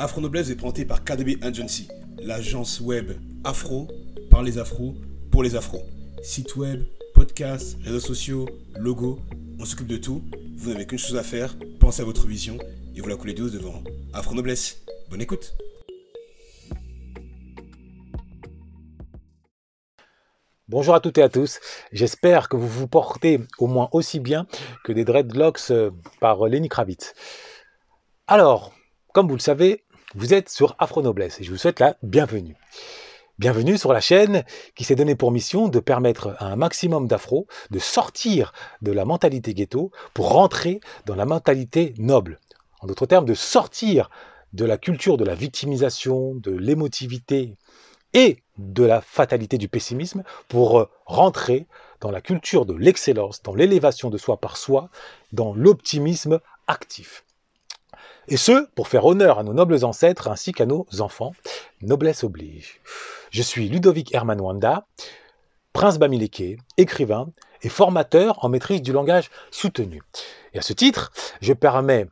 Afro Noblesse est présenté par KDB Agency, l'agence web afro par les afros pour les afros. Site web, podcast, réseaux sociaux, logo, on s'occupe de tout. Vous n'avez qu'une chose à faire, pensez à votre vision et vous la coulez douce devant Afro Noblesse. Bonne écoute. Bonjour à toutes et à tous. J'espère que vous vous portez au moins aussi bien que des dreadlocks euh, par Lenny Kravitz. Alors, comme vous le savez, vous êtes sur Afro Noblesse et je vous souhaite la bienvenue. Bienvenue sur la chaîne qui s'est donnée pour mission de permettre à un maximum d'afro de sortir de la mentalité ghetto pour rentrer dans la mentalité noble. En d'autres termes, de sortir de la culture de la victimisation, de l'émotivité et de la fatalité du pessimisme pour rentrer dans la culture de l'excellence, dans l'élévation de soi par soi, dans l'optimisme actif. Et ce, pour faire honneur à nos nobles ancêtres ainsi qu'à nos enfants. Noblesse oblige. Je suis Ludovic Herman Wanda, prince Bamileke, écrivain et formateur en maîtrise du langage soutenu. Et à ce titre, je permets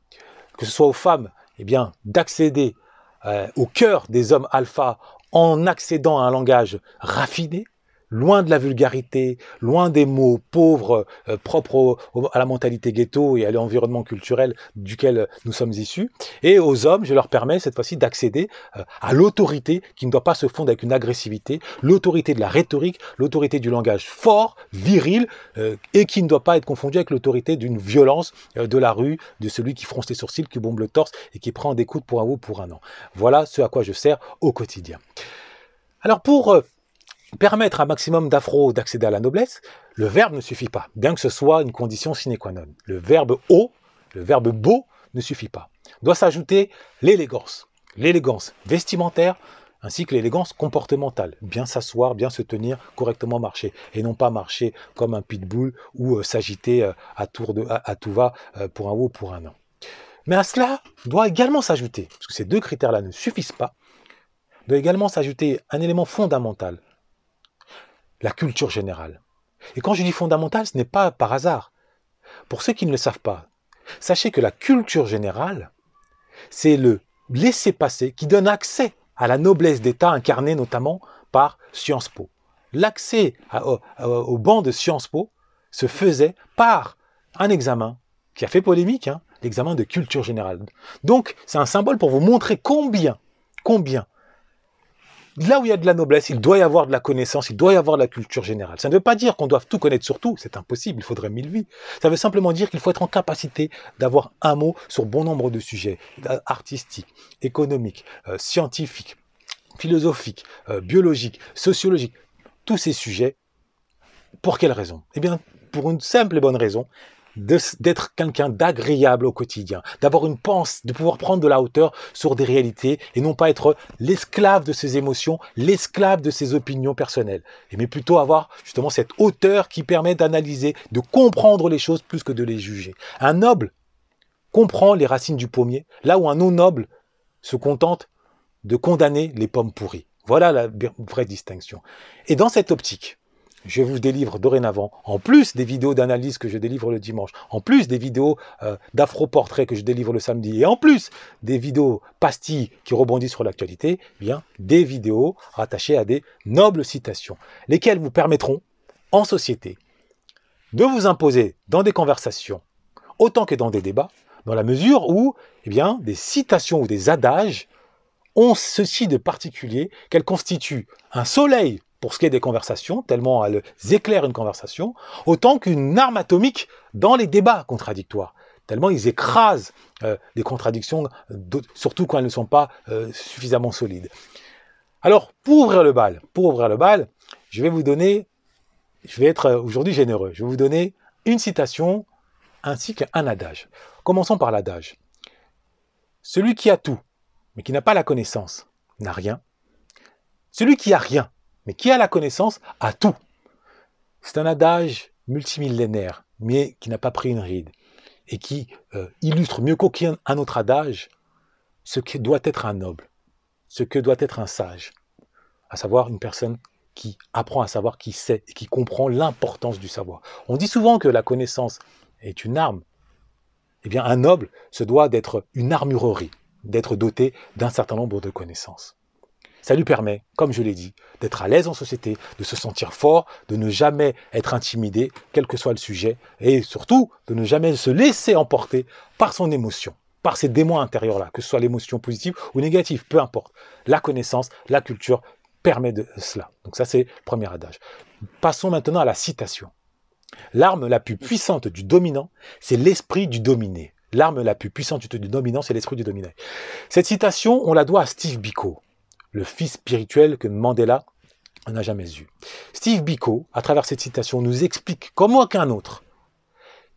que ce soit aux femmes eh d'accéder euh, au cœur des hommes alpha en accédant à un langage raffiné, loin de la vulgarité, loin des mots pauvres euh, propres à la mentalité ghetto et à l'environnement culturel duquel nous sommes issus. Et aux hommes, je leur permets cette fois-ci d'accéder euh, à l'autorité qui ne doit pas se fondre avec une agressivité, l'autorité de la rhétorique, l'autorité du langage fort, viril, euh, et qui ne doit pas être confondue avec l'autorité d'une violence de la rue, de celui qui fronce les sourcils, qui bombe le torse et qui prend des coups pour un ou pour un an. Voilà ce à quoi je sers au quotidien. Alors pour permettre un maximum d'afro d'accéder à la noblesse, le verbe ne suffit pas, bien que ce soit une condition sine qua non. Le verbe haut, le verbe beau ne suffit pas. Doit s'ajouter l'élégance, l'élégance vestimentaire ainsi que l'élégance comportementale. Bien s'asseoir, bien se tenir, correctement marcher. Et non pas marcher comme un pitbull ou euh, s'agiter euh, à, tour de, à, tout va euh, pour un ou pour un an. Mais à cela doit également s'ajouter, parce que ces deux critères-là ne suffisent pas, doit également s'ajouter un élément fondamental, la culture générale. Et quand je dis fondamental, ce n'est pas par hasard. Pour ceux qui ne le savent pas, sachez que la culture générale, c'est le laisser-passer qui donne accès à la noblesse d'État incarnée notamment par Sciences Po. L'accès au, banc de Sciences Po se faisait par un examen qui a fait polémique, hein, l'examen de culture générale. Donc, c'est un symbole pour vous montrer combien, combien là où il y a de la noblesse, il doit y avoir de la connaissance, il doit y avoir de la culture générale. Ça ne veut pas dire qu'on doit tout connaître sur tout, c'est impossible, il faudrait mille vies. Ça veut simplement dire qu'il faut être en capacité d'avoir un mot sur bon nombre de sujets, euh, artistiques, économiques, euh, scientifiques, philosophiques, euh, biologiques, sociologiques, tous ces sujets. Pour quelle raison? Eh bien, pour une simple et bonne raison, d'être quelqu'un d'agréable au quotidien, d'avoir une pensée, de pouvoir prendre de la hauteur sur des réalités et non pas être l'esclave de ses émotions, l'esclave de ses opinions personnelles, et mais plutôt avoir justement cette hauteur qui permet d'analyser, de comprendre les choses plus que de les juger. Un noble comprend les racines du pommier, là où un non noble se contente de condamner les pommes pourries. Voilà la vraie distinction. Et dans cette optique, je vous délivre dorénavant, en plus des vidéos d'analyse que je délivre le dimanche, en plus des vidéos euh, d'afro-portrait que je délivre le samedi, et en plus des vidéos pastilles qui rebondissent sur l'actualité, eh bien des vidéos rattachées à des nobles citations, lesquelles vous permettront, en société, de vous imposer dans des conversations, autant que dans des débats, dans la mesure où, eh bien, des citations ou des adages ont ceci de particulier qu'elles constituent un soleil pour ce qui est des conversations, tellement elles éclairent une conversation, autant qu'une arme atomique dans les débats contradictoires, tellement ils écrasent euh, des contradictions, surtout quand elles ne sont pas euh, suffisamment solides. Alors, pour ouvrir le bal, pour ouvrir le bal, je vais vous donner, je vais être aujourd'hui généreux, je vais vous donner une citation ainsi qu'un adage. Commençons par l'adage. Celui qui a tout, mais qui n'a pas la connaissance, n'a rien. Celui qui a rien, mais qui a la connaissance a tout? C'est un adage multimillénaire, mais qui n'a pas pris une ride, et qui euh, illustre mieux qu'aucun autre adage ce que doit être un noble, ce que doit être un sage, à savoir une personne qui apprend à savoir, qui sait et qui comprend l'importance du savoir. On dit souvent que la connaissance est une arme. Eh bien, un noble se doit d'être une armurerie, d'être doté d'un certain nombre de connaissances. Ça lui permet, comme je l'ai dit, d'être à l'aise en société, de se sentir fort, de ne jamais être intimidé, quel que soit le sujet, et surtout de ne jamais se laisser emporter par son émotion, par ses démons intérieurs-là, que ce soit l'émotion positive ou négative, peu importe. La connaissance, la culture permet de cela. Donc ça, c'est le premier adage. Passons maintenant à la citation. L'arme la plus puissante du dominant, c'est l'esprit du dominé. L'arme la plus puissante du dominant, c'est l'esprit du dominé. Cette citation, on la doit à Steve Biko, le fils spirituel que Mandela n'a jamais eu. Steve Biko, à travers cette citation, nous explique, comme aucun autre,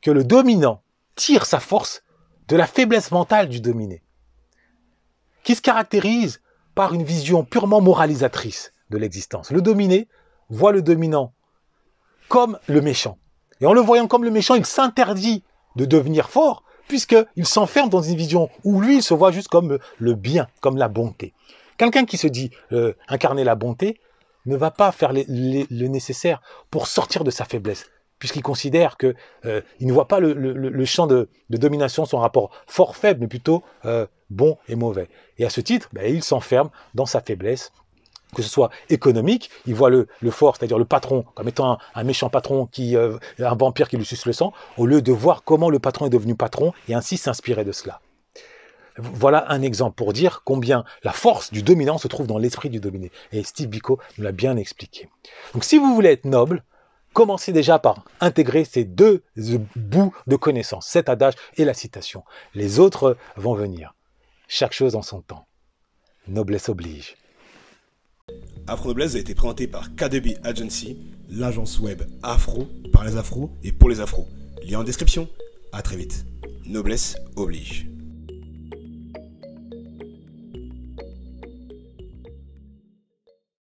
que le dominant tire sa force de la faiblesse mentale du dominé, qui se caractérise par une vision purement moralisatrice de l'existence. Le dominé voit le dominant comme le méchant. Et en le voyant comme le méchant, il s'interdit de devenir fort, puisqu'il s'enferme dans une vision où lui, il se voit juste comme le bien, comme la bonté. Quelqu'un qui se dit euh, incarner la bonté ne va pas faire le nécessaire pour sortir de sa faiblesse, puisqu'il considère que euh, il ne voit pas le, champ de, domination, son rapport fort-faible, mais plutôt euh, bon et mauvais. Et à ce titre, ben, il s'enferme dans sa faiblesse, que ce soit économique, il voit le, fort, c'est-à-dire le patron, comme étant un, méchant patron, qui, un vampire qui lui suce le sang, au lieu de voir comment le patron est devenu patron et ainsi s'inspirer de cela. Voilà un exemple pour dire combien la force du dominant se trouve dans l'esprit du dominé. Et Steve Biko nous l'a bien expliqué. Donc si vous voulez être noble, commencez déjà par intégrer ces deux bouts de connaissances, cet adage et la citation. Les autres vont venir. Chaque chose en son temps. Noblesse oblige. Afro Noblesse a été présenté par KDB Agency, l'agence web afro par les afros et pour les afros. Lien en description. À très vite. Noblesse oblige.